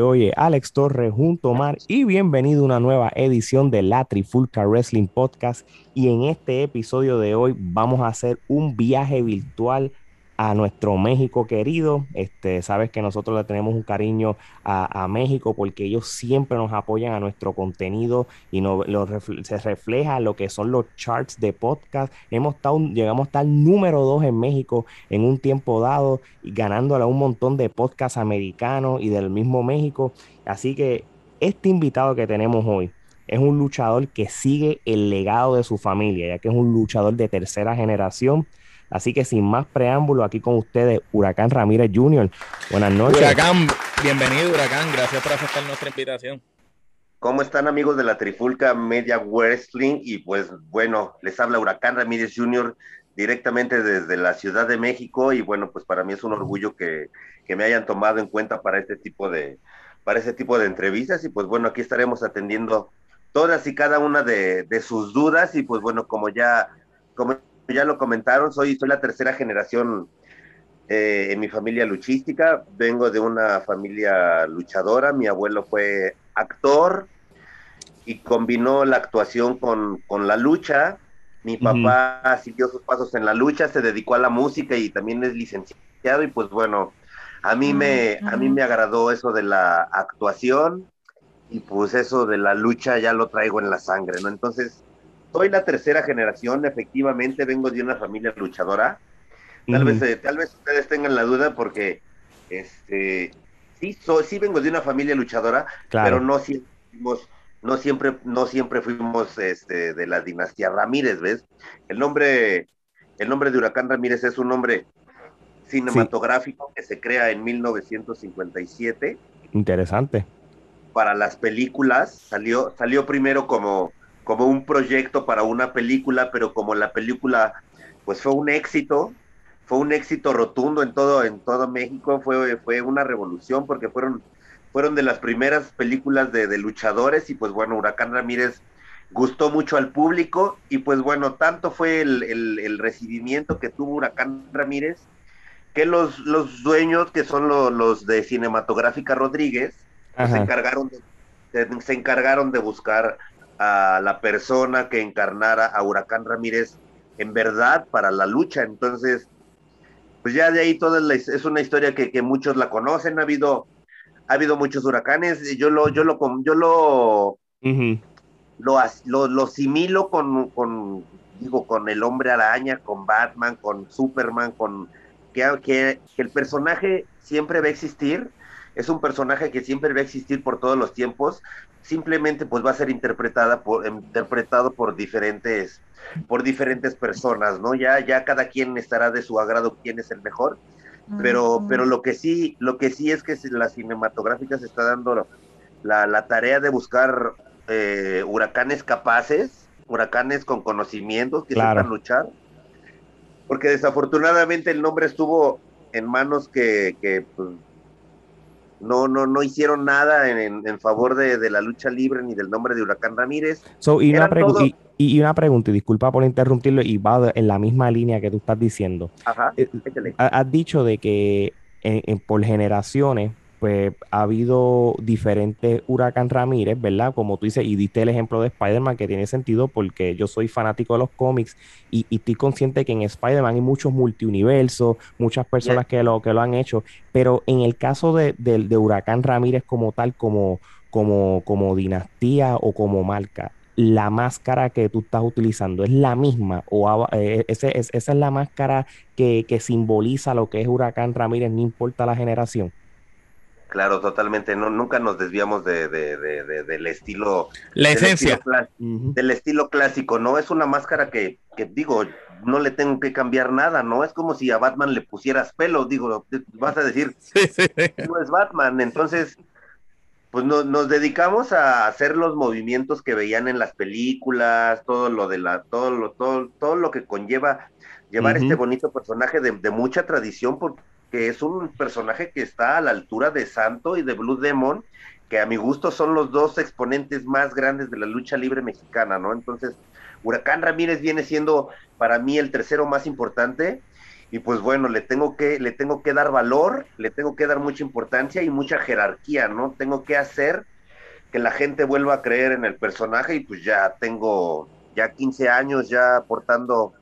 Oye, Alex Torres junto a Mar y bienvenido a una nueva edición de la Trifulca Wrestling Podcast. Y en este episodio de hoy vamos a hacer un viaje virtual a nuestro México querido. Este, sabes que nosotros le tenemos un cariño a, México porque ellos siempre nos apoyan a nuestro contenido y no, se refleja lo que son los charts de podcast. Hemos estado, llegamos a estar número dos en México en un tiempo dado y ganándole a un montón de podcasts americanos y del mismo México. Así que este invitado que tenemos hoy es un luchador que sigue el legado de su familia, ya que es un luchador de tercera generación Así que sin más preámbulo, aquí con ustedes, Huracán Ramírez Jr. Buenas noches. Huracán, bienvenido, Huracán. Gracias por aceptar nuestra invitación. ¿Cómo están amigos de la Trifulca Media Wrestling? Y pues bueno, les habla Huracán Ramírez Jr. directamente desde la Ciudad de México y bueno, pues para mí es un orgullo que, que me hayan tomado en cuenta para este tipo de para este tipo de entrevistas y pues bueno, aquí estaremos atendiendo todas y cada una de, de sus dudas y pues bueno, como ya como ya lo comentaron, soy, soy la tercera generación eh, en mi familia luchística. Vengo de una familia luchadora. Mi abuelo fue actor y combinó la actuación con, la lucha. Mi papá siguió sus pasos en la lucha, se dedicó a la música y también es licenciado. Y pues bueno, a mí me, a mí me agradó eso de la actuación y pues eso de la lucha ya lo traigo en la sangre, ¿no? Entonces, soy la tercera generación, efectivamente vengo de una familia luchadora. Tal vez, eh, tal vez ustedes tengan la duda porque, este, sí, soy, sí vengo de una familia luchadora, pero no siempre fuimos, no siempre, no siempre fuimos, este, de la dinastía Ramírez, ¿ves? El nombre, el nombre de Huracán Ramírez es un nombre cinematográfico que se crea en 1957. Interesante. Para las películas salió, salió primero como como un proyecto para una película, pero como la película pues fue un éxito, fue un éxito rotundo en todo, en todo México, fue, fue una revolución porque fueron, fueron de las primeras películas de, luchadores y pues bueno, Huracán Ramírez gustó mucho al público y pues bueno, tanto fue el, recibimiento que tuvo Huracán Ramírez que los, los dueños, que son los de Cinematográfica Rodríguez, pues, se, encargaron de, se encargaron de buscar a la persona que encarnara a Huracán Ramírez en verdad para la lucha. Entonces, pues ya de ahí toda es una historia que, muchos la conocen. Ha habido, ha habido muchos huracanes. Yo lo, yo lo, yo lo, lo, lo, similo con, con, digo, con el hombre araña, con Batman, con Superman, con que, que, que el personaje siempre va a existir. Es un personaje que siempre va a existir por todos los tiempos, simplemente pues va a ser interpretada por, interpretado por diferentes, por diferentes personas, ¿no? Ya, ya cada quien estará de su agrado quién es el mejor, pero, pero lo que sí, lo que sí es que la cinematográfica se está dando la, la tarea de buscar eh, huracanes capaces, huracanes con conocimientos que sepan luchar, porque desafortunadamente el nombre estuvo en manos que, que pues, no, no, no hicieron nada en, en favor de, la lucha libre ni del nombre de Huracán Ramírez. y, una y, una pregunta, y disculpa por interrumpirlo, y va en la misma línea que tú estás diciendo. Ajá, eh, has dicho de que por generaciones pues ha habido diferentes Huracán Ramírez, ¿verdad? Como tú dices, y diste el ejemplo de Spider-Man, que tiene sentido porque yo soy fanático de los cómics y, estoy consciente que en Spider-Man hay muchos multiuniversos, muchas personas que, lo, que lo han hecho, pero en el caso de, Huracán Ramírez como tal, como, como, como dinastía o como marca, la máscara que tú estás utilizando es la misma o eh, esa es la máscara que, que simboliza lo que es Huracán Ramírez, no importa la generación. Claro, totalmente. No, nunca nos desviamos de, del estilo. La esencia. Del estilo clásico, ¿no? Es una máscara que, que, digo, no le tengo que cambiar nada, ¿no? Es como si a Batman le pusieras pelo, digo, vas a decir, no es Batman. Entonces, pues nos dedicamos a hacer los movimientos que veían en las películas, todo lo de la, todo lo, todo, todo lo que conlleva llevar este bonito personaje de, de mucha tradición, porque que es un personaje que está a la altura de Santo y de Blue Demon, que a mi gusto son los dos exponentes más grandes de la lucha libre mexicana, ¿no? Entonces, Huracán Ramírez viene siendo para mí el tercero más importante y pues bueno, le tengo que, le tengo que dar valor, le tengo que dar mucha importancia y mucha jerarquía, ¿no? Tengo que hacer que la gente vuelva a creer en el personaje y pues ya tengo ya 15 años ya portando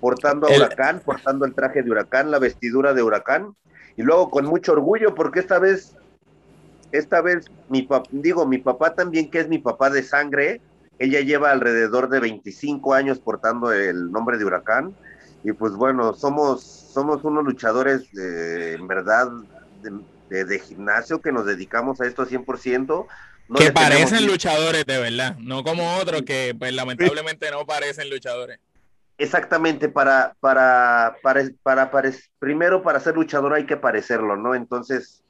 portando a Huracán, portando el traje de Huracán, la vestidura de Huracán y luego con mucho orgullo porque esta vez esta vez mi papá, digo, mi papá también que es mi papá de sangre, ella lleva alrededor de 25 años portando el nombre de Huracán y pues bueno, somos somos unos luchadores de, en verdad de, de, gimnasio que nos dedicamos a esto 100%, que parecen luchadores de verdad, no como otros que pues lamentablemente no parecen luchadores. Exactamente, para, para, para, para, primero para ser luchador hay que parecerlo, ¿no? Entonces,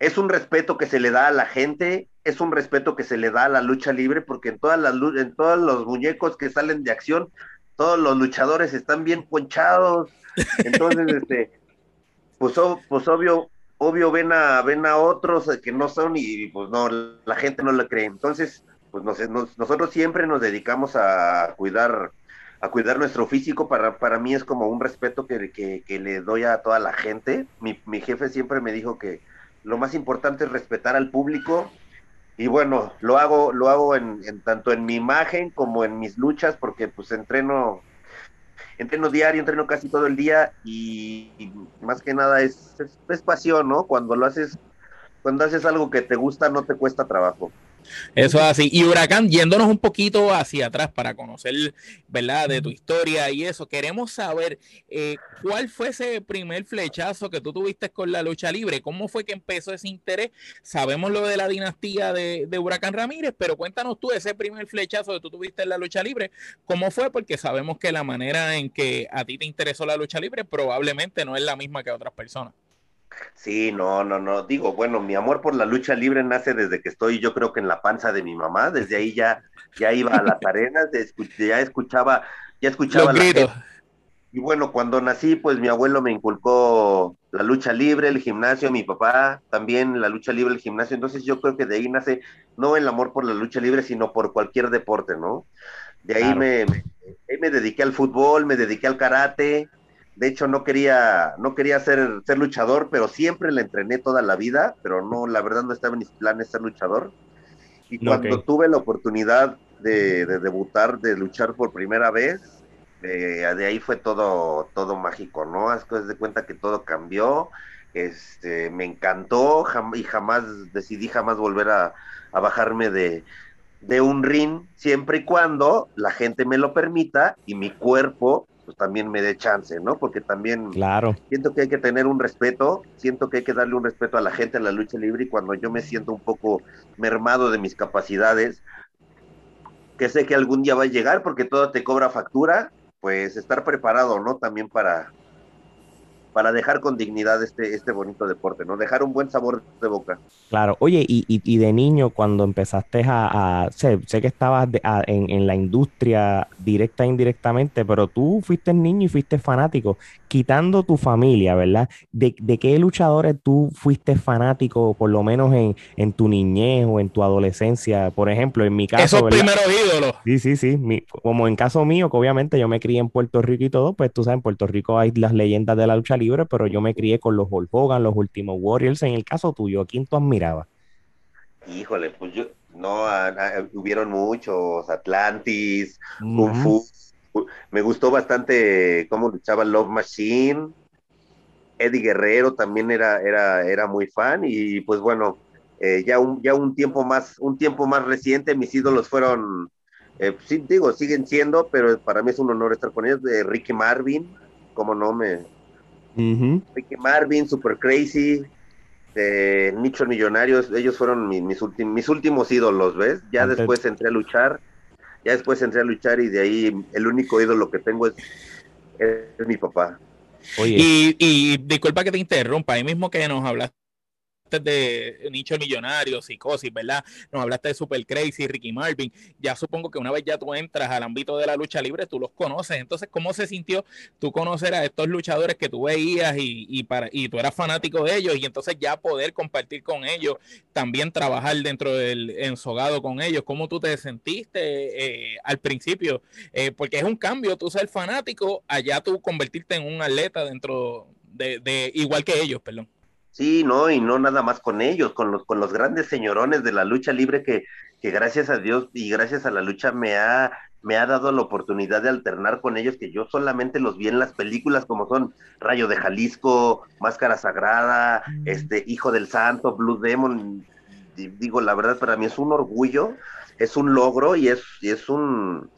es un respeto que se le da a la gente, es un respeto que se le da a la lucha libre, porque en todas las en todos los muñecos que salen de acción, todos los luchadores están bien ponchados. Entonces, este, pues, pues obvio, obvio ven a, ven a otros que no son y pues no, la gente no le cree. Entonces, pues nosotros siempre nos dedicamos a cuidar a cuidar nuestro físico, para, para mí es como un respeto que, que, le doy a toda la gente. Mi, mi, jefe siempre me dijo que lo más importante es respetar al público y bueno, lo hago, lo hago en, en tanto en mi imagen como en mis luchas porque pues entreno entreno diario, entreno casi todo el día y, más que nada es, es, pasión, ¿no? Cuando lo haces, cuando haces algo que te gusta, no te cuesta trabajo. Eso es así. Y Huracán, yéndonos un poquito hacia atrás para conocer, ¿verdad?, de tu historia y eso, queremos saber eh, cuál fue ese primer flechazo que tú tuviste con la lucha libre, cómo fue que empezó ese interés. Sabemos lo de la dinastía de, de Huracán Ramírez, pero cuéntanos tú ese primer flechazo que tú tuviste en la lucha libre, cómo fue, porque sabemos que la manera en que a ti te interesó la lucha libre probablemente no es la misma que a otras personas. Sí, no, no, no. Digo, bueno, mi amor por la lucha libre nace desde que estoy, yo creo que en la panza de mi mamá. Desde ahí ya, ya iba a las arenas, ya escuchaba, ya escuchaba la Y bueno, cuando nací, pues mi abuelo me inculcó la lucha libre, el gimnasio, mi papá también la lucha libre, el gimnasio. Entonces yo creo que de ahí nace no el amor por la lucha libre, sino por cualquier deporte, ¿no? De ahí me, me, me dediqué al fútbol, me dediqué al karate, de hecho, no quería, no quería ser, ser luchador, pero siempre le entrené toda la vida, pero no, la verdad no estaba en mis planes ser luchador. Y cuando tuve la oportunidad de, debutar, de luchar por primera vez, eh, de ahí fue todo, todo mágico, ¿no? Haz de cuenta que todo cambió, este, me encantó y jamás decidí jamás volver a, a bajarme de, de un ring, siempre y cuando la gente me lo permita y mi cuerpo pues también me dé chance, ¿no? Porque también claro. siento que hay que tener un respeto, siento que hay que darle un respeto a la gente, a la lucha libre, y cuando yo me siento un poco mermado de mis capacidades, que sé que algún día va a llegar porque todo te cobra factura, pues estar preparado, ¿no? También para, para dejar con dignidad este, este bonito deporte, ¿no? Dejar un buen sabor de boca. Claro, oye, y, y, de niño cuando empezaste a, sé, sé, que estabas en, en, la industria directa e indirectamente, pero tú fuiste niño y fuiste fanático quitando tu familia, ¿verdad? ¿De, qué luchadores tú fuiste fanático, por lo menos en, tu niñez o en tu adolescencia? Por ejemplo, en mi caso. Esos primeros ídolos. Sí, sí, sí. como en caso mío, que obviamente yo me crié en Puerto Rico y todo, pues tú sabes, en Puerto Rico hay las leyendas de la lucha libre, pero yo me crié con los Hulk Hogan, los últimos Warriors. En el caso tuyo, ¿a quién tú admirabas? Híjole, pues yo, no, hubieron muchos, Atlantis, Kung Fu, me gustó bastante cómo luchaba Love Machine. Eddie Guerrero también era, era, era muy fan y pues bueno, eh, ya, un, ya un tiempo más, un tiempo más reciente, mis ídolos fueron, eh, sí, digo, siguen siendo, pero para mí es un honor estar con ellos, de Ricky Marvin, como no me... Ricky Marvin, Super Crazy, de Nicho Millonarios, ellos fueron mis, mis, mis últimos ídolos, ¿ves? Ya después entré a luchar ya después entré a luchar y de ahí el único ídolo que tengo es, es, mi papá. Y, y, disculpa que te interrumpa, ahí mismo que nos hablaste de Nicho Millonario, Psicosis, ¿verdad? Nos hablaste de Super Crazy, Ricky Marvin. Ya supongo que una vez ya tú entras al ámbito de la lucha libre, tú los conoces. Entonces, ¿cómo se sintió tú conocer a estos luchadores que tú veías y, y, para, y tú eras fanático de ellos y entonces ya poder compartir con ellos, también trabajar dentro del ensogado con ellos? ¿Cómo tú te sentiste eh, al principio? Eh, porque es un cambio tú ser fanático, allá tú convertirte en un atleta dentro de, de igual que ellos, perdón. Sí, no, y no nada más con ellos, con los, con los grandes señorones de la lucha libre que, que gracias a Dios y gracias a la lucha me ha, me ha dado la oportunidad de alternar con ellos, que yo solamente los vi en las películas como son Rayo de Jalisco, Máscara Sagrada, este Hijo del Santo, Blue Demon. Digo, la verdad, para mí es un orgullo, es un logro y es, y es un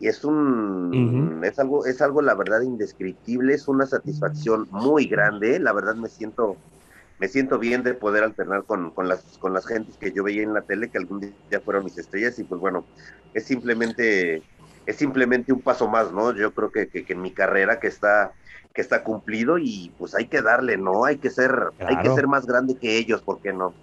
y es un es algo es algo la verdad indescriptible es una satisfacción muy grande la verdad me siento me siento bien de poder alternar con, con las con las gentes que yo veía en la tele que algún día fueron mis estrellas y pues bueno es simplemente es simplemente un paso más no yo creo que, que, en mi carrera que está que está cumplido y pues hay que darle no hay que ser hay que ser más grande que ellos ¿por qué no?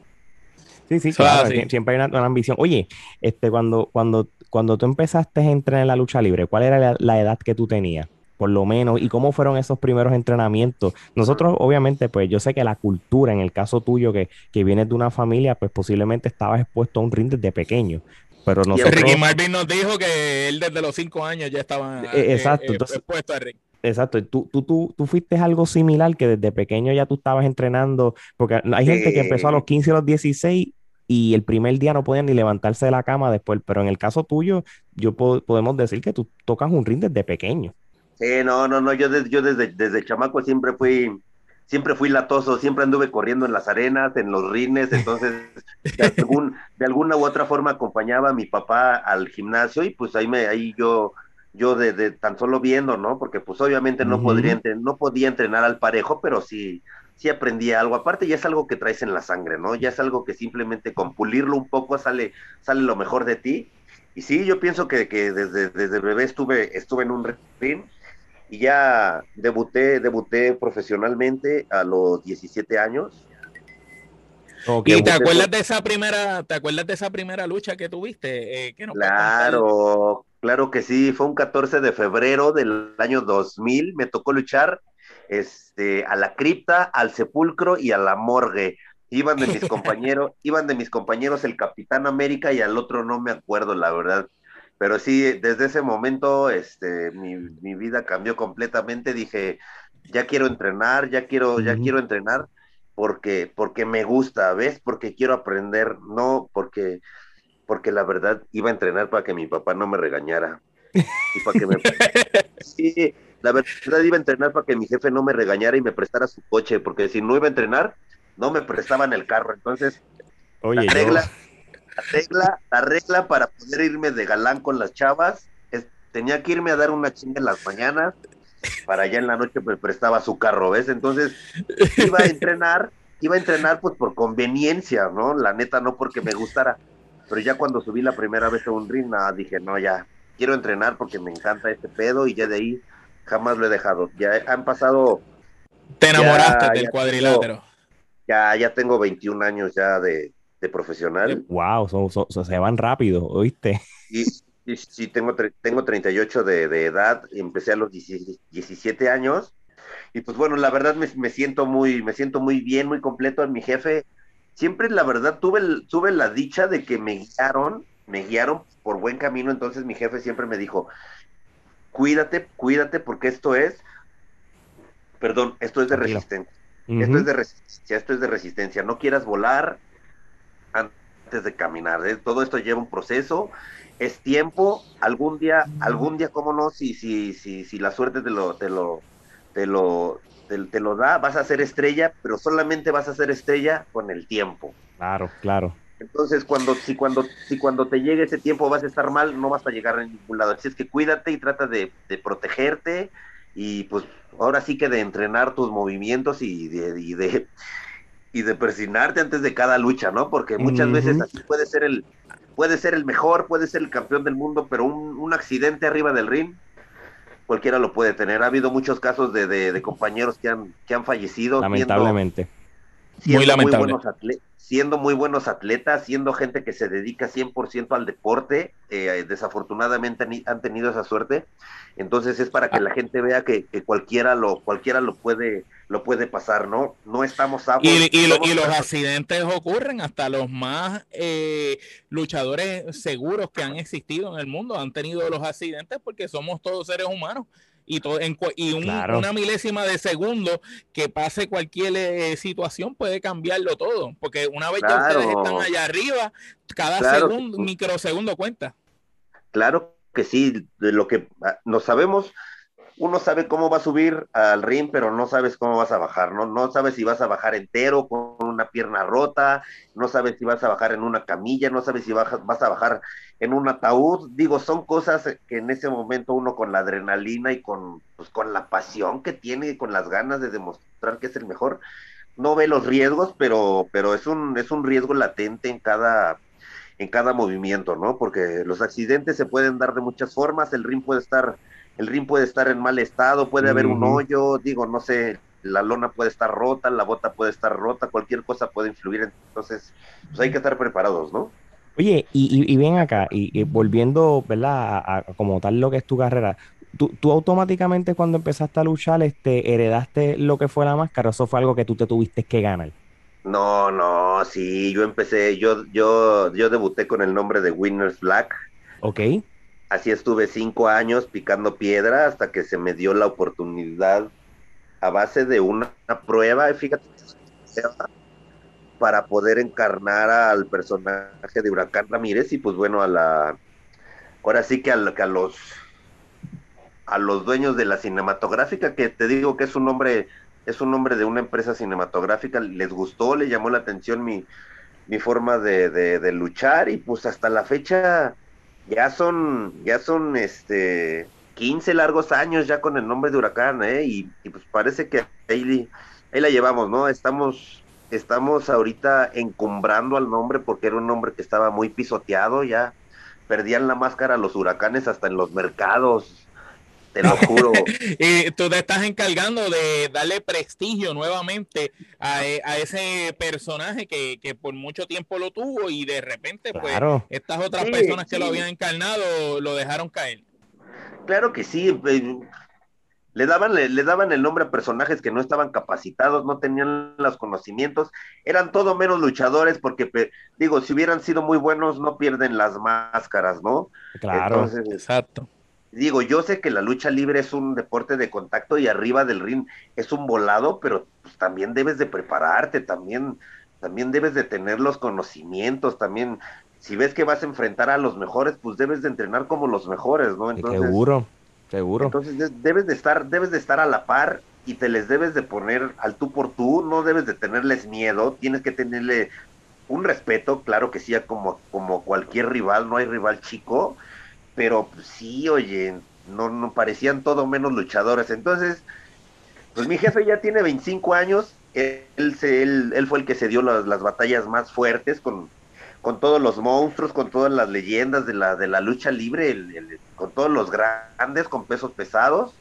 Sí, sí, claro, siempre hay una, ambición. Oye, este, cuando, cuando cuando tú empezaste a entrenar en la lucha libre, ¿cuál era la, edad que tú tenías? Por lo menos, y cómo fueron esos primeros entrenamientos. Nosotros, obviamente, pues yo sé que la cultura, en el caso tuyo, que, que vienes de una familia, pues posiblemente estabas expuesto a un ring desde pequeño. Pero nosotros... Ricky Marvin nos dijo que él desde los cinco años ya estaba eh, eh, exacto, eh, expuesto al ring. Exacto, tú, tú, tú, tú, fuiste algo similar que desde pequeño ya tú estabas entrenando, porque hay gente que empezó a los 15 o los 16 y el primer día no podían ni levantarse de la cama después, pero en el caso tuyo, yo podemos decir que tú tocas un ring desde pequeño. Sí, no, no, no, yo, desde, yo desde, desde chamaco siempre fui, siempre fui latoso, siempre anduve corriendo en las arenas, en los rines, entonces de, algún, de alguna u otra forma acompañaba a mi papá al gimnasio y pues ahí me, ahí yo, yo de, tan solo viendo, ¿no? Porque pues obviamente no podría, no podía entrenar al parejo, pero sí, sí aprendí algo. Aparte ya es algo que traes en la sangre, ¿no? Ya es algo que simplemente con pulirlo un poco sale, sale lo mejor de ti. Y sí, yo pienso que, que desde, desde bebé estuve, estuve en un ring y ya debuté, debuté profesionalmente a los 17 años. ¿Y te acuerdas de esa primera, te acuerdas de esa primera lucha que tuviste? Eh, claro, claro que sí, fue un 14 de febrero del año 2000, me tocó luchar este, a la cripta, al sepulcro y a la morgue. Iban de mis compañeros, iban de mis compañeros el Capitán América y al otro no me acuerdo, la verdad. Pero sí, desde ese momento, este, mi, mi vida cambió completamente. Dije, ya quiero entrenar, ya quiero, ya quiero entrenar porque, porque me gusta, ¿ves? Porque quiero aprender, no porque, porque la verdad iba a entrenar para que mi papá no me regañara. Y para que me... sí, la verdad iba a entrenar para que mi jefe no me regañara y me prestara su coche, porque si no iba a entrenar, no me prestaban el carro. Entonces, la, regla, la, regla, la regla para poder irme de galán con las chavas, es, tenía que irme a dar una chinga en las mañanas, para allá en la noche me prestaba su carro, ¿ves? Entonces, iba a entrenar, iba a entrenar pues por conveniencia, ¿no? La neta, no porque me gustara. Pero ya cuando subí la primera vez a un ring, dije, no, ya, quiero entrenar porque me encanta este pedo y ya de ahí jamás lo he dejado. Ya han pasado. Te enamoraste del cuadrilátero. ya, ya tengo 21 años ya de, profesional. Wow, se van rápido, ¿oíste? Y, sí, tengo, tengo 38 de, de edad, empecé a los 17 años. Y pues bueno, la verdad me, me, siento muy, me siento muy bien, muy completo en mi jefe. Siempre, la verdad, tuve, tuve la dicha de que me guiaron, me guiaron por buen camino. Entonces mi jefe siempre me dijo, cuídate, cuídate, porque esto es, perdón, esto es de resistencia. Esto es de resistencia, esto es de resistencia. No quieras volar antes de caminar. ¿eh? Todo esto lleva un proceso, es tiempo. Algún día, algún día, cómo no, si, si, si, si la suerte te lo, te lo, te lo, te lo da, vas a ser estrella, pero solamente vas a ser estrella con el tiempo. Claro, claro. Entonces, cuando, si, cuando, si cuando te llegue ese tiempo vas a estar mal, no vas a llegar a ningún lado. Así es que cuídate y trata de, protegerte y pues ahora sí que de entrenar tus movimientos y de, y de, y de persinarte antes de cada lucha, ¿no? Porque muchas veces así puede ser el puede ser el mejor, puede ser el campeón del mundo, pero un, un accidente arriba del ring cualquiera lo puede tener. Ha habido muchos casos de, de, compañeros que han, que han fallecido. Lamentablemente siendo muy, buenos atletas siendo muy buenos atletas, siendo gente que se dedica 100% al deporte, eh, desafortunadamente han tenido esa suerte, entonces es para que la gente vea que, cualquiera lo cualquiera lo puede lo puede pasar, ¿no? No estamos a y, y, los accidentes ocurren, hasta los más eh, luchadores seguros que han existido en el mundo han tenido los accidentes porque somos todos seres humanos y, todo, en, y una milésima de segundo que pase cualquier eh, situación puede cambiarlo todo, porque una vez ya ustedes están allá arriba, cada segundo, microsegundo cuenta. Claro que sí, de lo que ah, no sabemos, uno sabe cómo va a subir al ring, pero no sabes cómo vas a bajar, ¿no? No sabes si vas a bajar entero con una pierna rota, no sabes si vas a bajar en una camilla, no sabes si vas a bajar en un ataúd. Digo, son cosas que en ese momento uno con la adrenalina y con, pues, con la pasión que tiene, con las ganas de demostrar que es el mejor, no ve los riesgos, pero, pero es un, es un riesgo latente en cada en cada movimiento, ¿no? Porque los accidentes se pueden dar de muchas formas, el ring puede estar el ring puede estar en mal estado, puede haber un hoyo, digo, no sé, la lona puede estar rota, la bota puede estar rota, cualquier cosa puede influir, entonces pues hay que estar preparados, ¿no? Oye, y, y, ven acá, y, volviendo, ¿verdad? A, como tal lo que es tu carrera, ¿tú, ¿tú, automáticamente cuando empezaste a luchar, este, heredaste lo que fue la máscara, o eso fue algo que tú te tuviste que ganar? No, no, sí, yo empecé, yo, yo, yo debuté con el nombre de Winners Black. Ok. Así estuve cinco años picando piedra hasta que se me dio la oportunidad a base de una, prueba, fíjate, para poder encarnar al personaje de Huracán Ramírez y pues bueno, a la, ahora sí que a, a los a los dueños de la cinematográfica, que te digo que es un nombre, es un nombre de una empresa cinematográfica, les gustó, le llamó la atención mi, mi forma de, de luchar y pues hasta la fecha ya son, ya son este 15 largos años ya con el nombre de Huracán, ¿eh? Y, pues parece que ahí, ahí, la llevamos, ¿no? Estamos, estamos ahorita encumbrando al nombre porque era un nombre que estaba muy pisoteado, ya perdían la máscara los huracanes hasta en los mercados te lo juro. y tú te estás encargando de darle prestigio nuevamente a, e, ese personaje que, por mucho tiempo lo tuvo y de repente, pues, estas otras personas que lo habían encarnado lo dejaron caer. Claro que sí. Pues, le daban, le, daban el nombre a personajes que no estaban capacitados, no tenían los conocimientos, eran todo menos luchadores, porque, digo, si hubieran sido muy buenos, no pierden las máscaras, ¿no? Claro, exacto digo, yo sé que la lucha libre es un deporte de contacto y arriba del ring es un volado, pero pues, también debes de prepararte, también, también debes de tener los conocimientos, también, si ves que vas a enfrentar a los mejores, pues debes de entrenar como los mejores, ¿no? Entonces, seguro, seguro. Entonces debes de estar, debes de estar a la par y te les debes de poner al tú por tú, no debes de tenerles miedo, tienes que tenerle un respeto, claro que sí, como, como cualquier rival, no hay rival chico, pero sí, oye, no, no parecían todo menos luchadores. Entonces, pues mi jefe ya tiene 25 años, él, se, él, él fue el que se dio las, las batallas más fuertes con, con todos los monstruos, con todas las leyendas de la, de la lucha libre, con todos los grandes, con pesos pesados.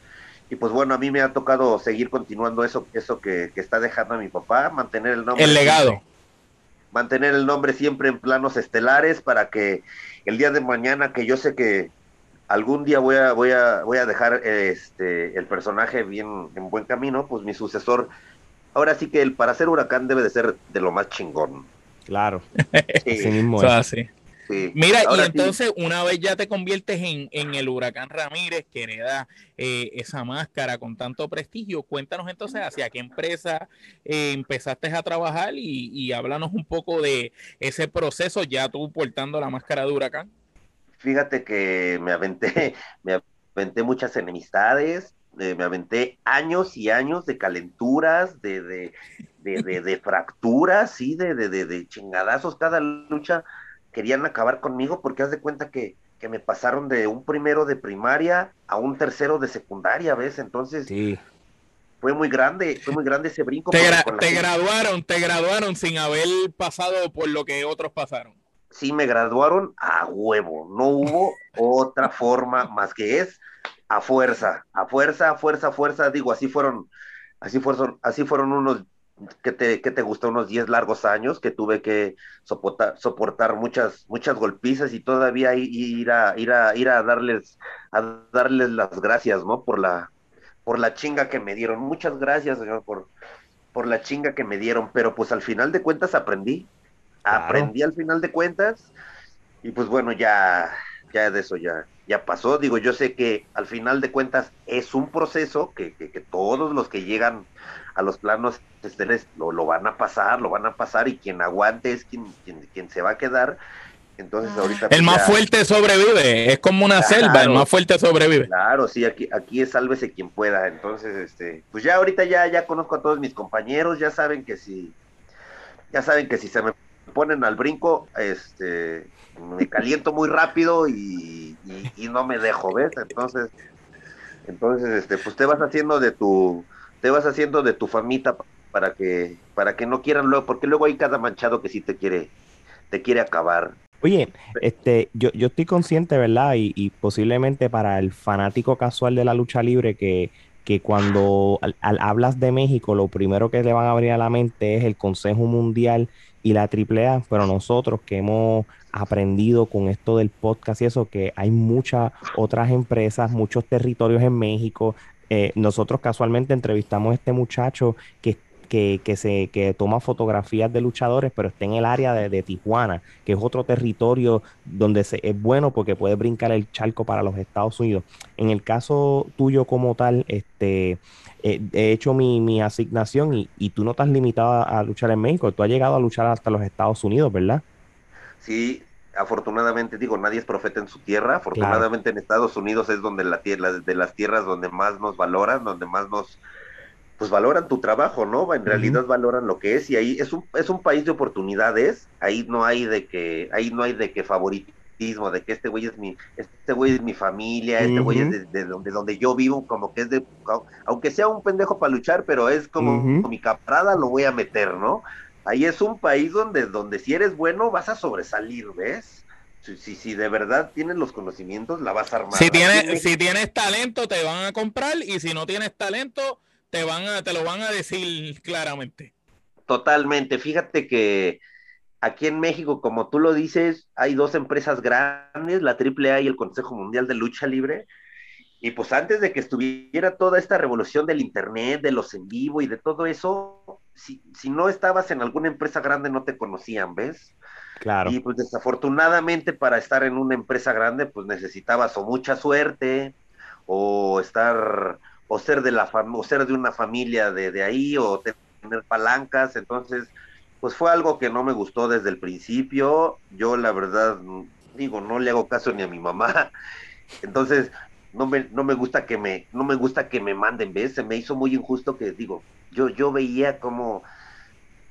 Y pues bueno, a mí me ha tocado seguir continuando eso, eso que, que está dejando a mi papá, mantener el nombre. El legado. mantener el nombre siempre en planos estelares para que el día de mañana que yo sé que algún día voy a, voy a, voy a dejar este, el personaje bien en buen camino, pues mi sucesor, ahora sí que el para ser huracán debe de ser de lo más chingón. Claro. Sí. mismo Mira, y entonces una vez ya te conviertes en, en el huracán Ramírez, que hereda eh, esa máscara con tanto prestigio, cuéntanos entonces hacia qué empresa eh, empezaste a trabajar y, y háblanos un poco de ese proceso ya tú portando la máscara de huracán. Fíjate que me aventé, me aventé muchas enemistades, eh, me aventé años y años de calenturas, de, de, de, de, fracturas, sí, de, de, de, chingadazos. Cada lucha querían acabar conmigo porque haz de cuenta que, que me pasaron de un primero de primaria a un tercero de secundaria, ¿ves? Entonces, sí. fue muy grande, fue muy grande ese brinco. Te, te graduaron, te graduaron sin haber pasado por lo que otros pasaron. Sí, me graduaron a huevo, no hubo otra forma más que es a fuerza, a fuerza, a fuerza, a fuerza, digo, así fueron, así fueron, así fueron unos que te, que te gusta unos 10 largos años que tuve que soportar, soportar muchas, muchas golpizas y todavía ir a, ir a, ir a darles, a darles las gracias, ¿no? Por la, por la chinga que me dieron. Muchas gracias, señor, por, por la chinga que me dieron, pero pues al final de cuentas aprendí. Aprendí al final de cuentas y pues bueno, ya, ya de eso ya, ya pasó. Digo, yo sé que al final de cuentas es un proceso que, que, que todos los que llegan a los planos esteres lo, lo, van a pasar, lo van a pasar y quien aguante es quien, quien, quien se va a quedar. Entonces ah. ahorita... El pues, más fuerte sobrevive, es como una claro, selva, el más fuerte sobrevive. Claro, sí, aquí, aquí es sálvese quien pueda. Entonces, este, pues ya ahorita ya, ya conozco a todos mis compañeros, ya saben que si, ya saben que si se me ponen al brinco, este, me caliento muy rápido y, no me dejo, ¿ves? Entonces, entonces, este, pues te vas haciendo de tu, te vas haciendo de tu famita para que, para que no quieran luego, porque luego hay cada manchado que sí te quiere, te quiere acabar. Oye, este, yo, yo estoy consciente, ¿verdad? Y, y, posiblemente para el fanático casual de la lucha libre que, que cuando al, al hablas de México, lo primero que le van a venir a la mente es el Consejo Mundial y la AAA, pero nosotros que hemos aprendido con esto del podcast y eso, que hay muchas otras empresas, muchos territorios en México. Eh, nosotros casualmente entrevistamos a este muchacho que que, que, se, que toma fotografías de luchadores, pero está en el área de, Tijuana, que es otro territorio donde se, es bueno porque puede brincar el charco para los Estados Unidos. En el caso tuyo como tal, este, eh, he hecho mi, mi asignación y, y, tú no estás limitado a, a, luchar en México, tú has llegado a luchar hasta los Estados Unidos, ¿verdad? Sí, afortunadamente, digo, nadie es profeta en su tierra, afortunadamente claro. en Estados Unidos es donde la tierra, de las tierras donde más nos valoran, donde más nos pues valoran tu trabajo, ¿no? En realidad uh -huh. valoran lo que es y ahí es un, es un país de oportunidades, ahí no hay de que, ahí no hay de que favoritismo, de que este güey es mi, este güey es mi familia, este güey uh -huh. es de, de, donde, donde yo vivo, como que es de, aunque sea un pendejo para luchar, pero es como uh -huh. mi caprada lo voy a meter, ¿no? Ahí es un país donde, donde si eres bueno vas a sobresalir, ¿ves? Si, si, si, de verdad tienes los conocimientos, la vas a armar. Si tienes, si tienes talento, te van a comprar, y si no tienes talento, te van a, te lo van a decir claramente. Totalmente. Fíjate que aquí en México, como tú lo dices, hay dos empresas grandes, la AAA y el Consejo Mundial de Lucha Libre. Y pues antes de que estuviera toda esta revolución del Internet, de los en vivo y de todo eso, si, si no estabas en alguna empresa grande no te conocían, ¿ves? Claro. Y pues desafortunadamente para estar en una empresa grande, pues necesitabas o mucha suerte o estar o ser de la o ser de una familia de, de ahí o tener palancas, entonces pues fue algo que no me gustó desde el principio, yo la verdad digo, no le hago caso ni a mi mamá. Entonces, no me, no me gusta que me, no me gusta que me manden, ¿ves? Se me hizo muy injusto que digo, yo, yo veía como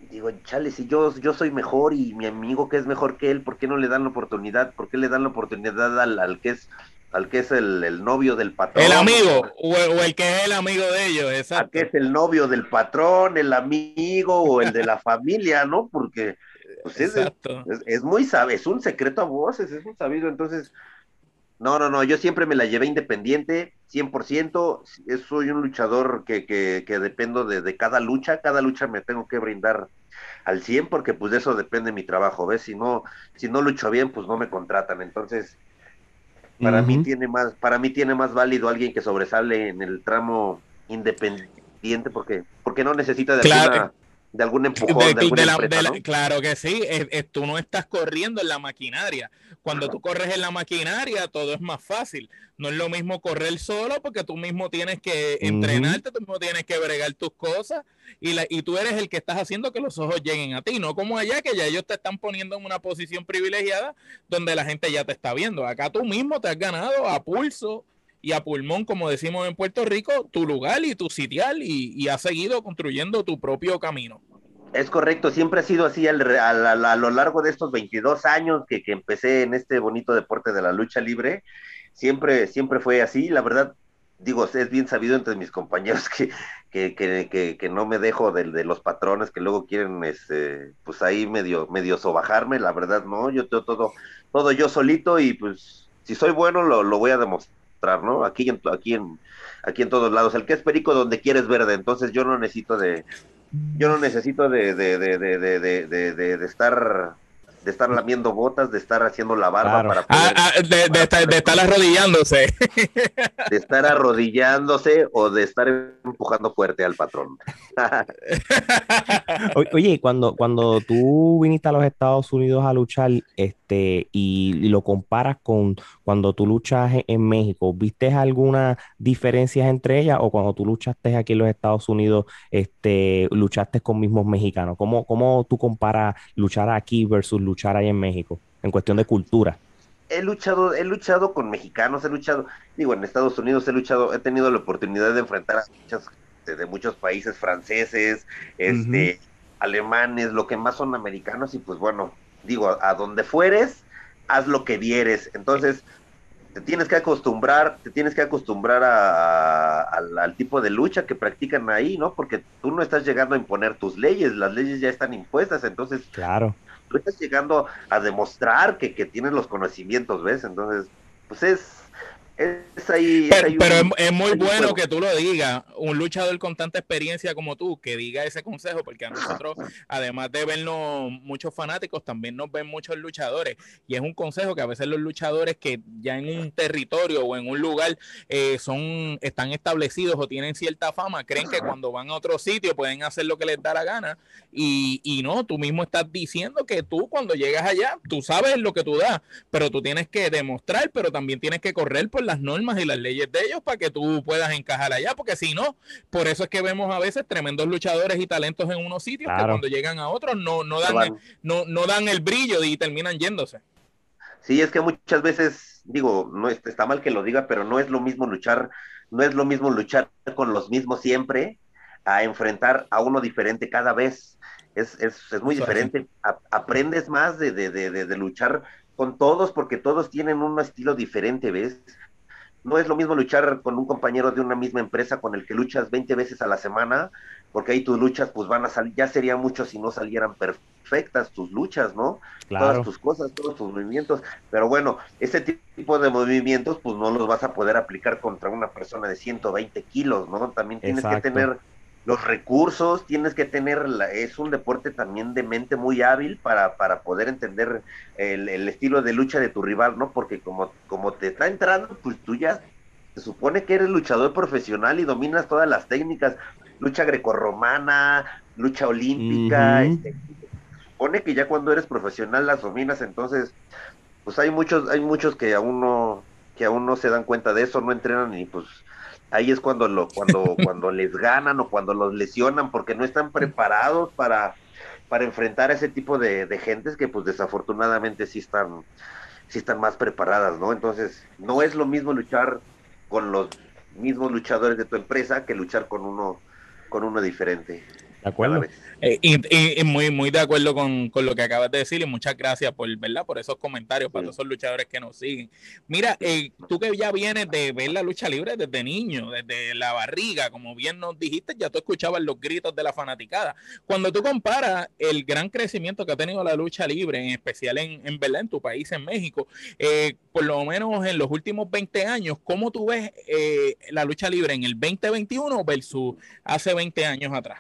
digo, chale, si yo, yo soy mejor y mi amigo que es mejor que él, ¿por qué no le dan la oportunidad? ¿Por qué le dan la oportunidad al, al que es al que es el, el, novio del patrón. El amigo, o, o, el que es el amigo de ellos, exacto. Al que es el novio del patrón, el amigo o el de la familia, ¿no? Porque pues es, es, es, muy sabe, es un secreto a voces, es un sabido, entonces, no, no, no, yo siempre me la llevé independiente, 100%, soy un luchador que, que, que dependo de, de, cada lucha, cada lucha me tengo que brindar al 100 porque pues de eso depende mi trabajo, ¿ves? Si no, si no lucho bien, pues no me contratan, entonces para uh -huh. mí tiene más, para mí tiene más válido alguien que sobresale en el tramo independiente porque, porque no necesita de claro. alguna, de algún empujón. De, de, de, la, empresa, la, ¿no? Claro que sí, es, es, tú no estás corriendo en la maquinaria. Cuando tú corres en la maquinaria, todo es más fácil. No es lo mismo correr solo porque tú mismo tienes que entrenarte, tú mismo tienes que bregar tus cosas y, la, y tú eres el que estás haciendo que los ojos lleguen a ti, no como allá que ya ellos te están poniendo en una posición privilegiada donde la gente ya te está viendo. Acá tú mismo te has ganado a pulso y a pulmón, como decimos en Puerto Rico, tu lugar y tu sitial y, y has seguido construyendo tu propio camino. Es correcto, siempre ha sido así al, a, a, a, lo largo de estos 22 años que, que, empecé en este bonito deporte de la lucha libre, siempre, siempre fue así, la verdad, digo, es bien sabido entre mis compañeros que, que, que, que no me dejo de, los patrones que luego quieren, este, pues ahí medio, medio sobajarme, la verdad no, yo todo, todo yo solito y pues si soy bueno lo, lo voy a demostrar, ¿no? Aquí en, aquí en, aquí en todos lados, el que es perico donde quieres verde, entonces yo no necesito de yo no necesito de, de, de, de estar de estar lamiendo botas, de estar haciendo la barba para ah, ah, de, estar, arrodillándose. De estar arrodillándose o de estar empujando fuerte al patrón. Oye, cuando, cuando tú viniste a los Estados Unidos a luchar, este, y, lo comparas con cuando tú luchas en México, ¿viste alguna diferencia entre ellas? O cuando tú luchaste aquí en los Estados Unidos, este, luchaste con mismos mexicanos. ¿Cómo, cómo tú comparas luchar aquí versus luchar luchar ahí en México, en cuestión de cultura? He luchado, he luchado con mexicanos, he luchado, digo, en Estados Unidos he luchado, he tenido la oportunidad de enfrentar a muchas, de, muchos países franceses, este, alemanes, lo que más son americanos, y pues bueno, digo, a, donde fueres, haz lo que vieres. Entonces, te tienes que acostumbrar, te tienes que acostumbrar al, tipo de lucha que practican ahí, ¿no? Porque tú no estás llegando a imponer tus leyes, las leyes ya están impuestas, entonces claro tú estás llegando a demostrar que, que tienes los conocimientos, ¿ves? Entonces, pues es, es ahí, pero, es, muy bueno que tú lo digas, un luchador con tanta experiencia como tú, que diga ese consejo, porque a nosotros, además de vernos muchos fanáticos, también nos ven muchos luchadores. Y es un consejo que a veces los luchadores que ya en un territorio o en un lugar eh, son, están establecidos o tienen cierta fama, creen que cuando van a otro sitio pueden hacer lo que les da la gana. Y, y no, tú mismo estás diciendo que tú cuando llegas allá, tú sabes lo que tú das, pero tú tienes que demostrar, pero también tienes que correr por las normas y las leyes de ellos para que tú puedas encajar allá, porque si no, por eso es que vemos a veces tremendos luchadores y talentos en unos sitios que cuando llegan a otros no, no, dan, el, no, no dan el brillo y terminan yéndose. Sí, es que muchas veces, digo, no está mal que lo diga, pero no es lo mismo luchar, no es lo mismo luchar con los mismos siempre a enfrentar a uno diferente cada vez. Es, es, es muy diferente. aprendes más de, de, de, de, luchar con todos porque todos tienen un estilo diferente, ¿ves? No es lo mismo luchar con un compañero de una misma empresa con el que luchas 20 veces a la semana, porque ahí tus luchas pues van a salir, ya sería mucho si no salieran perfectas tus luchas, ¿no? Todas tus cosas, todos tus movimientos, pero bueno, ese tipo de movimientos pues no los vas a poder aplicar contra una persona de 120 kilos, ¿no? También tienes que tener los recursos, tienes que tener, es un deporte también de mente muy hábil para, para poder entender el, estilo de lucha de tu rival, ¿no? Porque como, como te está entrando, pues tú ya se supone que eres luchador profesional y dominas todas las técnicas, lucha grecorromana, lucha olímpica, este, se supone que ya cuando eres profesional las dominas, entonces, pues hay muchos, hay muchos que aún no, que aún no se dan cuenta de eso, no entrenan y pues ahí es cuando lo, cuando, cuando les ganan o cuando los lesionan porque no están preparados para, para enfrentar a ese tipo de, gentes que pues desafortunadamente sí están, sí están más preparadas, ¿no? Entonces, no es lo mismo luchar con los mismos luchadores de tu empresa que luchar con uno, con uno diferente. De acuerdo. Eh, y, muy, muy de acuerdo con, lo que acabas de decir y muchas gracias por, ¿verdad? por esos comentarios para todos esos luchadores que nos siguen. Mira, eh, tú que ya vienes de ver la lucha libre desde niño, desde la barriga, como bien nos dijiste, ya tú escuchabas los gritos de la fanaticada. Cuando tú comparas el gran crecimiento que ha tenido la lucha libre, en especial en, en, ¿verdad? en tu país, en México, eh, por lo menos en los últimos 20 años, ¿cómo tú ves la lucha libre en el 2021 versus hace 20 años atrás?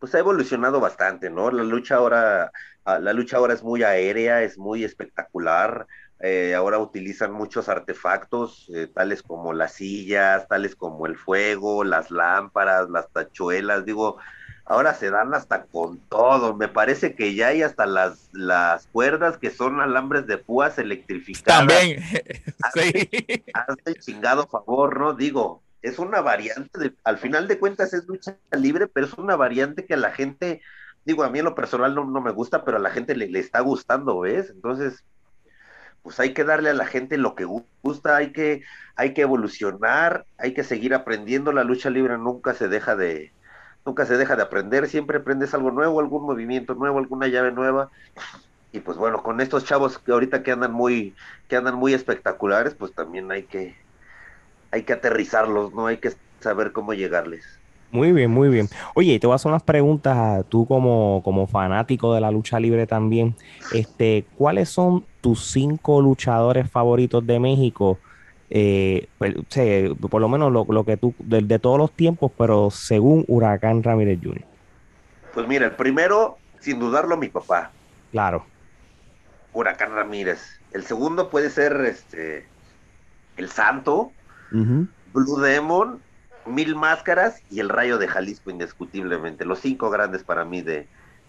Pues ha evolucionado bastante, ¿no? La lucha ahora, ah, la lucha ahora es muy aérea, es muy espectacular. Eh, ahora utilizan muchos artefactos, eh, tales como las sillas, tales como el fuego, las lámparas, las tachuelas, digo, ahora se dan hasta con todo. Me parece que ya hay hasta las, las cuerdas que son alambres de púas electrificadas. También, sí. Hazte chingado favor, ¿no? Digo, es una variante, de, al final de cuentas es lucha libre, pero es una variante que a la gente, digo, a mí en lo personal no, me gusta, pero a la gente le, le, está gustando, ¿ves? Entonces, pues hay que darle a la gente lo que gusta, hay que, hay que evolucionar, hay que seguir aprendiendo, la lucha libre nunca se deja de, nunca se deja de aprender, siempre aprendes algo nuevo, algún movimiento nuevo, alguna llave nueva. Y pues bueno, con estos chavos que ahorita que andan muy, que andan muy espectaculares, pues también hay que, hay que aterrizarlos, no hay que saber cómo llegarles. Muy bien, muy bien. Oye, te voy a hacer unas preguntas tú como, como fanático de la lucha libre también. Este, ¿cuáles son tus cinco luchadores favoritos de México? Eh, pues, por lo menos lo, que tú, de, de, todos los tiempos, pero según Huracán Ramírez Jr. Pues mira, el primero, sin dudarlo, mi papá. Claro. Huracán Ramírez. El segundo puede ser este El Santo, Blue Demon, Mil Máscaras y El Rayo de Jalisco, indiscutiblemente. Los cinco grandes para mí de,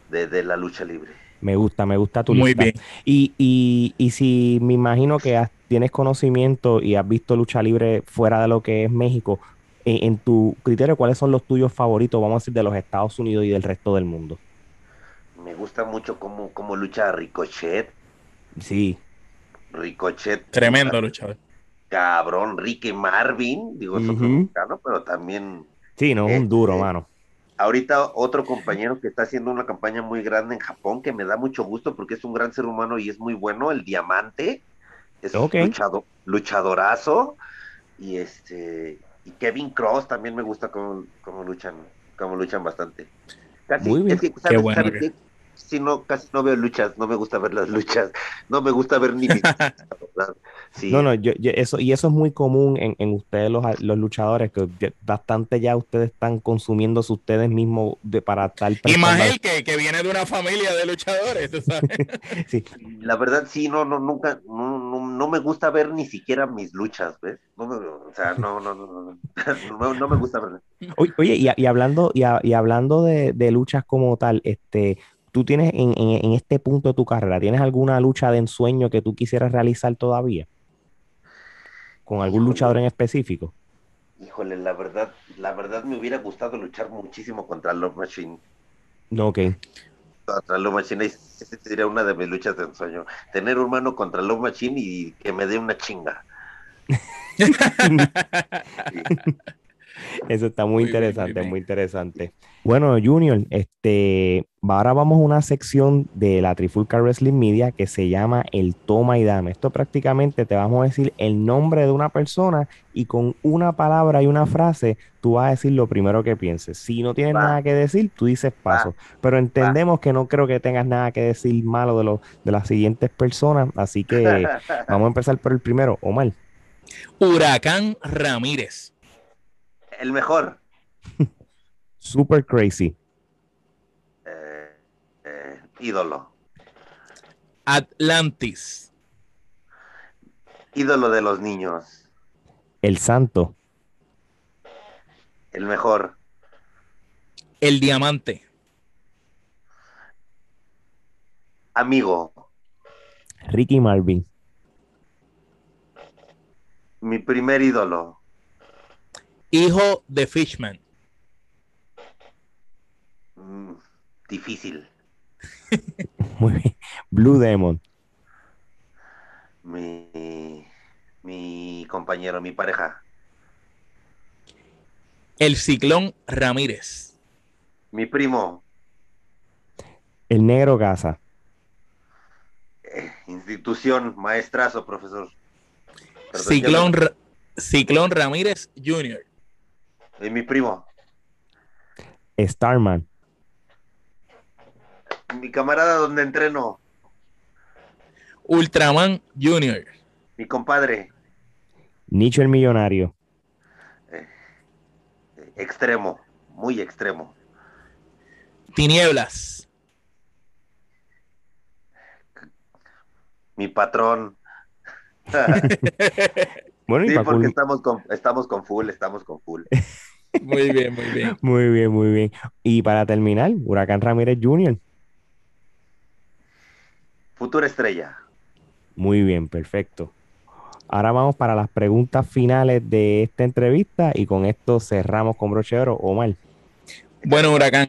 de, la lucha libre. Me gusta, me gusta tu Muy Bien. Y, y, y si me imagino que tienes conocimiento y has visto lucha libre fuera de lo que es México, en, tu criterio, ¿cuáles son los tuyos favoritos, vamos a decir, de los Estados Unidos y del resto del mundo? Me gusta mucho cómo, cómo lucha Ricochet. Sí. Ricochet. Tremendo luchador. Cabrón, Ricky Marvin, digo, es mexicano, pero también. Sí, no, un duro, este, mano. Ahorita otro compañero que está haciendo una campaña muy grande en Japón que me da mucho gusto porque es un gran ser humano y es muy bueno, el Diamante. Es un luchado, luchadorazo. Y este y Kevin Cross también me gusta cómo, luchan, cómo luchan bastante. Casi, Muy bien. Qué bueno, si no, casi no veo luchas, no me gusta ver las luchas, no me gusta ver ni No, no, yo, eso, y eso es muy común en, en ustedes los, los, luchadores, que bastante ya ustedes están consumiéndose ustedes mismos de, para tal Y más él que, que, viene de una familia de luchadores, ¿tú sabes? sí. La verdad, sí, no, no, nunca, no, no, me gusta ver ni siquiera mis luchas, ¿ves? No o sea, no, no, no, no, no, me gusta ver. Oye, y, y hablando, y, y hablando de, de luchas como tal, este, tú tienes en, en, este punto de tu carrera, ¿tienes alguna lucha de ensueño que tú quisieras realizar todavía? ¿Con algún luchador en específico? Híjole, la verdad, la verdad me hubiera gustado luchar muchísimo contra Love Machine. No, ok. Contra Love Machine, esa sería una de mis luchas de ensueño. Tener un mano contra Love Machine y que me dé una chinga. Eso está muy, interesante, muy interesante. Bueno, Junior, este, ahora vamos a una sección de la Trifulca Wrestling Media que se llama el toma y dame. Esto prácticamente te vamos a decir el nombre de una persona y con una palabra y una frase tú vas a decir lo primero que pienses. Si no tienes nada que decir, tú dices paso. Pero entendemos que no creo que tengas nada que decir malo de, lo, de las siguientes personas, así que vamos a empezar por el primero, Omar. Huracán Ramírez. El mejor. Super crazy. Eh, eh, ídolo. Atlantis. Ídolo de los niños. El santo. El mejor. El diamante. Amigo. Ricky Marvin. Mi primer ídolo. Hijo de Fishman. Mm, difícil. Muy bien. Blue Demon. Mi, mi compañero, mi pareja. El Ciclón Ramírez. Mi primo. El Negro Gaza. Eh, institución, maestrazo, profesor. Ciclón, Ciclón Ramírez Jr. Y mi primo. Starman. Mi camarada donde entreno. Ultraman Junior. Mi compadre. Nicho el Millonario. Eh, extremo, muy extremo. Tinieblas. Mi patrón. bueno, sí, porque estamos con, estamos con full, estamos con full. Muy bien, muy bien. Muy bien, muy bien. Y para terminar, Huracán Ramírez Jr. Futura estrella. Muy bien, perfecto. Ahora vamos para las preguntas finales de esta entrevista y con esto cerramos con brochero Omar. Bueno, Huracán,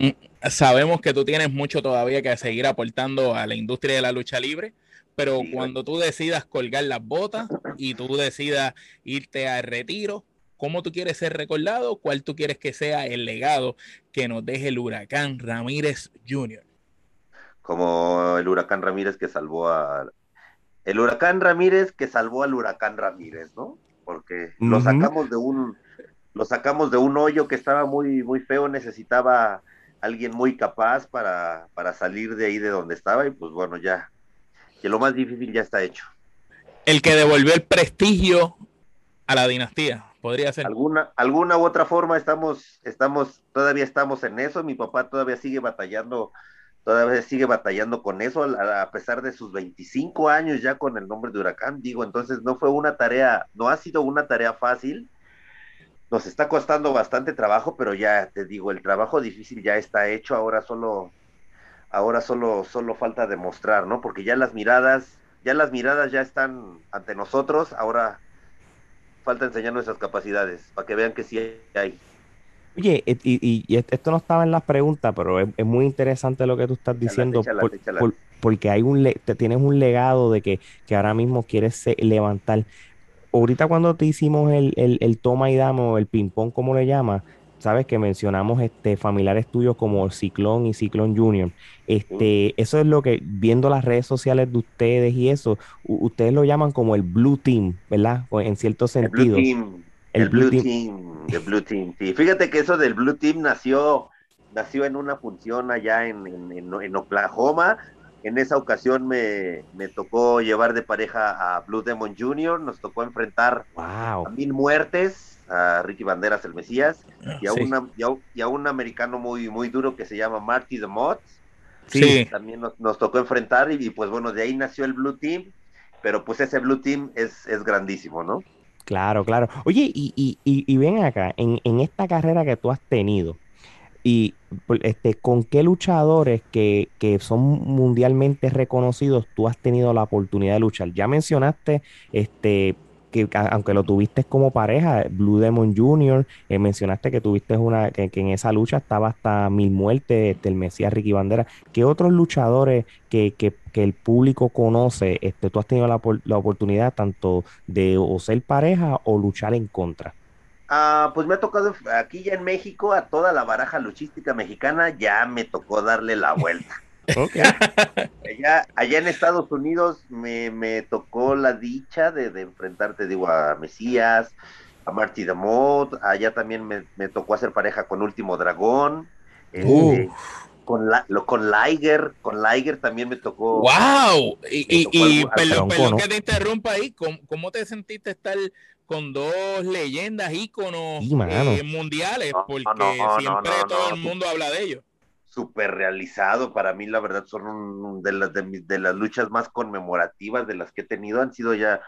sabemos que tú tienes mucho todavía que seguir aportando a la industria de la lucha libre, pero cuando tú decidas colgar las botas y tú decidas irte al retiro, cómo tú quieres ser recordado, cuál tú quieres que sea el legado que nos deje el huracán Ramírez Jr. Como el huracán Ramírez que salvó a... El huracán Ramírez que salvó al huracán Ramírez, ¿no? Porque lo sacamos de un lo sacamos de un hoyo que estaba muy muy feo, necesitaba alguien muy capaz para, para salir de ahí de donde estaba y pues bueno, ya que lo más difícil ya está hecho. El que devolvió el prestigio a la dinastía, podría ser. Alguna, alguna u otra forma estamos, estamos, todavía estamos en eso. Mi papá todavía sigue batallando, todavía sigue batallando con eso, a, pesar de sus 25 años ya con el nombre de huracán. Digo, entonces no fue una tarea, no ha sido una tarea fácil. Nos está costando bastante trabajo, pero ya te digo, el trabajo difícil ya está hecho. Ahora solo, ahora solo, solo falta demostrar, ¿no? Porque ya las miradas, ya las miradas ya están ante nosotros. Ahora falta enseñar nuestras capacidades para que vean que sí hay. Oye, y, esto no estaba en las preguntas, pero es, muy interesante lo que tú estás diciendo, porque hay un te tienes un legado de que, que ahora mismo quieres levantar. Ahorita cuando te hicimos el, el, el toma y damos, el ping-pong, como le llamas, sabes que mencionamos este familiares tuyos como Ciclón y Ciclón Junior. Este, eso es lo que, viendo las redes sociales de ustedes y eso, ustedes lo llaman como el Blue Team, ¿verdad? En cierto sentido. El Blue Team. El, Blue, Team. El Blue Team, sí. Fíjate que eso del Blue Team nació, nació en una función allá en, en, Oklahoma. En esa ocasión me, me, tocó llevar de pareja a Blue Demon Jr., nos tocó enfrentar a mil muertes a Ricky Banderas, el Mesías, y a, una, y a, un americano muy, muy duro que se llama Marty the Mods. Sí. También nos, tocó enfrentar y, pues bueno, de ahí nació el Blue Team, pero pues ese Blue Team es, es grandísimo, ¿no? Claro, claro. Oye, y, y, y, ven acá, en, en, esta carrera que tú has tenido, y pues, este, con qué luchadores que, que, son mundialmente reconocidos tú has tenido la oportunidad de luchar. Ya mencionaste este que aunque lo tuviste como pareja, Blue Demon Jr., eh, mencionaste que tuviste una, que, en esa lucha estaba hasta mil muertes, este, el Mesías Ricky Bandera. ¿Qué otros luchadores que, que, que, el público conoce, este, tú has tenido la, la oportunidad tanto de o ser pareja o luchar en contra? Ah, pues me ha tocado aquí ya en México, a toda la baraja luchística mexicana, ya me tocó darle la vuelta. allá, allá en Estados Unidos me, me tocó la dicha de, de, enfrentarte, digo, a Mesías, a Marty Damot, allá también me, me, tocó hacer pareja con Último Dragón, este, con, la, lo, con Liger, con Liger también me tocó. ¡Wow! Y, y, pero, que te interrumpa ahí, ¿cómo, ¿cómo, te sentiste estar con dos leyendas, íconos eh, mundiales? Porque siempre todo el mundo habla de ellos súper realizado. Para mí, la verdad, son de, las, de, las luchas más conmemorativas de las que he tenido. Han sido ya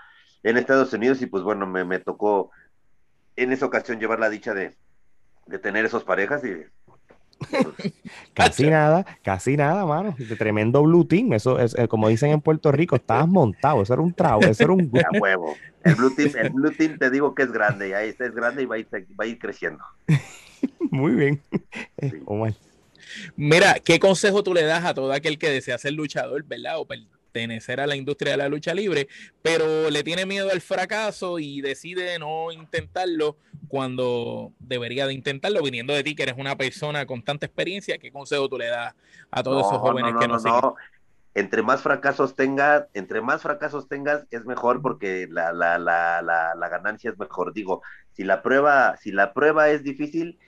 en Estados Unidos y pues bueno, me, me tocó en esa ocasión llevar la dicha de, de tener esos parejas y... casi nada, casi nada, mano. De tremendo blue team. Eso es, eh, como dicen en Puerto Rico, estabas montado. Eso era un trago, eso era un huevo. El blue team, el blue team te digo que es grande, y ahí está, es grande y va a ir, va a ir creciendo. Muy bien. Mira, ¿qué consejo tú le das a todo aquel que desea ser luchador, ¿verdad? O pertenecer a la industria de la lucha libre, pero le tiene miedo al fracaso y decide no intentarlo cuando debería de intentarlo, viniendo de ti, que eres una persona con tanta experiencia, ¿qué consejo tú le das a todos esos jóvenes que no, siguen? Entre más fracasos tengas, entre más fracasos tengas, es mejor porque la, la, la, la, ganancia es mejor. Digo, si la prueba, si la prueba es difícil,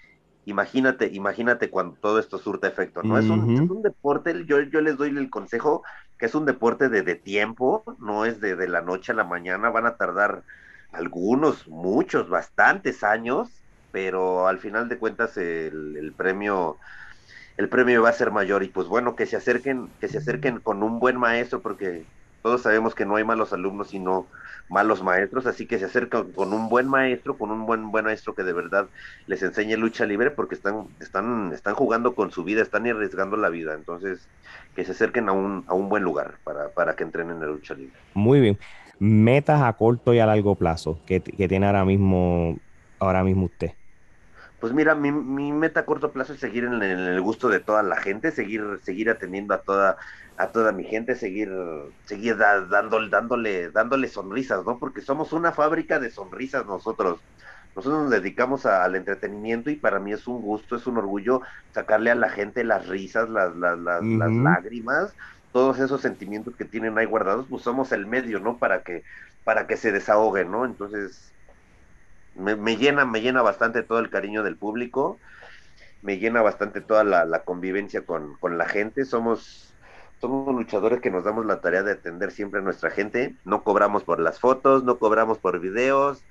imagínate, imagínate cuando todo esto surta efecto, ¿no? es, un, es, un, deporte, yo, yo les doy el consejo que es un deporte de, de tiempo, no es de, de, la noche a la mañana, van a tardar algunos, muchos, bastantes años, pero al final de cuentas el, premio el premio va a ser mayor. Y pues bueno que se acerquen que se acerquen con un buen maestro porque todos sabemos que no hay malos alumnos sino malos maestros, así que se acercan con un buen maestro, con un buen buen maestro que de verdad les enseñe lucha libre porque están están están jugando con su vida, están arriesgando la vida, entonces que se acerquen a un, a un buen lugar para, para que entrenen la lucha libre. Muy bien. Metas a corto y a largo plazo que, que tiene ahora mismo ahora mismo usted. Pues mira, mi, mi meta a corto plazo es seguir en, en, el gusto de toda la gente, seguir, seguir atendiendo a toda, a toda mi gente, seguir, seguir dándole, dándole, dándole sonrisas, ¿no? Porque somos una fábrica de sonrisas nosotros. Nosotros nos dedicamos al entretenimiento y para mí es un gusto, es un orgullo sacarle a la gente las risas, las, las, las, las lágrimas, todos esos sentimientos que tienen ahí guardados, pues somos el medio, ¿no? Para que, para que se desahoguen, ¿no? Entonces, me, me llena, me llena bastante todo el cariño del público, me llena bastante toda la, la convivencia con, con la gente, somos somos luchadores que nos damos la tarea de atender siempre a nuestra gente, no cobramos por las fotos, no cobramos por videos,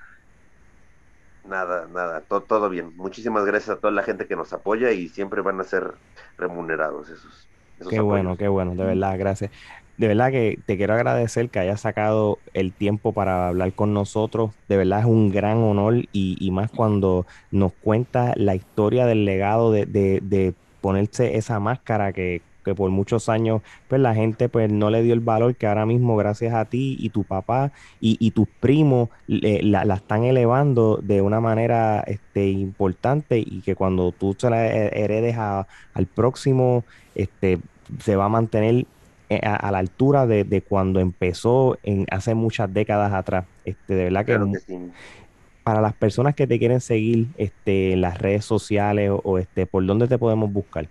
Nada, nada, todo, todo bien. Muchísimas gracias a toda la gente que nos apoya y siempre van a ser remunerados esos. qué bueno, qué bueno, de verdad, gracias. De verdad que te quiero agradecer que hayas sacado el tiempo para hablar con nosotros. De verdad es un gran honor y, y más cuando nos cuenta la historia del legado de, de, de ponerse esa máscara que, que por muchos años pues la gente pues no le dio el valor que ahora mismo gracias a ti y tu papá y, y tus primos la, la, están elevando de una manera este, importante y que cuando tú se la heredes a, al próximo este, se va a mantener eh, a, a la altura de, de, cuando empezó en hace muchas décadas atrás. Este, de verdad que, claro que sí. para las personas que te quieren seguir este, en las redes sociales o, o este, por dónde te podemos buscar.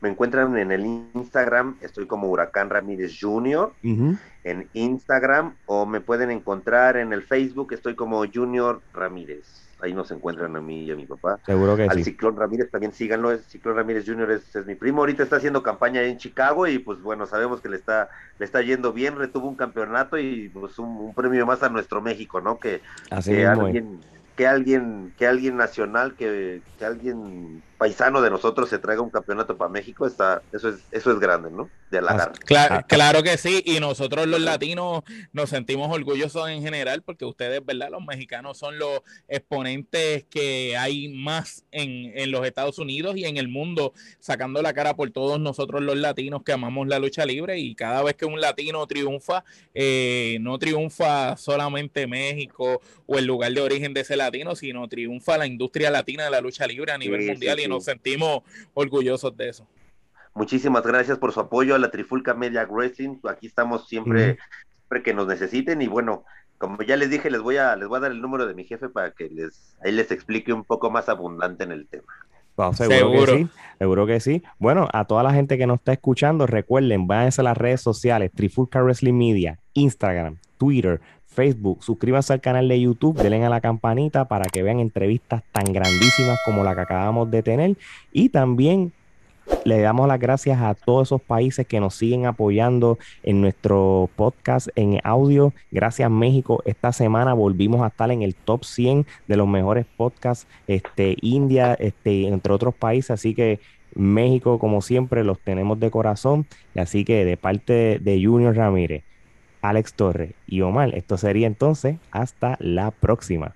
Me encuentran en el Instagram, estoy como Huracán Ramírez Jr. Uh -huh. en Instagram o me pueden encontrar en el Facebook, estoy como Junior Ramírez. Ahí nos encuentran a mí y a mi papá. Seguro que Al sí. Ciclón Ramírez también síganlo, el Ciclón Ramírez Jr. Es, es, mi primo, ahorita está haciendo campaña en Chicago y pues bueno, sabemos que le está, le está yendo bien, retuvo un campeonato y pues un, un premio más a nuestro México, ¿no? Que, Así que mismo alguien, que alguien, que alguien nacional, que, que alguien paisano de nosotros se traiga un campeonato para México, está, eso es, eso es grande, ¿no? De halagar. Claro, claro que sí, y nosotros los latinos nos sentimos orgullosos en general porque ustedes, ¿verdad? Los mexicanos son los exponentes que hay más en, en los Estados Unidos y en el mundo, sacando la cara por todos nosotros los latinos que amamos la lucha libre y cada vez que un latino triunfa, eh, no triunfa solamente México o el lugar de origen de ese latino, sino triunfa la industria latina de la lucha libre a nivel sí, mundial sí, y nos sentimos orgullosos de eso. Muchísimas gracias por su apoyo a la Trifulca Media Wrestling. Aquí estamos siempre, siempre que nos necesiten. Y bueno, como ya les dije, les voy a, les voy a dar el número de mi jefe para que les, ahí les explique un poco más abundante en el tema. Seguro, seguro, que sí, seguro que sí. Bueno, a toda la gente que nos está escuchando, recuerden, váyanse a las redes sociales, Trifulca Wrestling Media, Instagram, Twitter, Facebook, suscríbanse al canal de YouTube, denle a la campanita para que vean entrevistas tan grandísimas como la que acabamos de tener y también le damos las gracias a todos esos países que nos siguen apoyando en nuestro podcast en audio. Gracias México. Esta semana volvimos a estar en el top 100 de los mejores podcasts, este, India, este, entre otros países. Así que México, como siempre, los tenemos de corazón. Así que de parte de Junior Ramírez, Alex Torres y Omar, esto sería entonces hasta la próxima.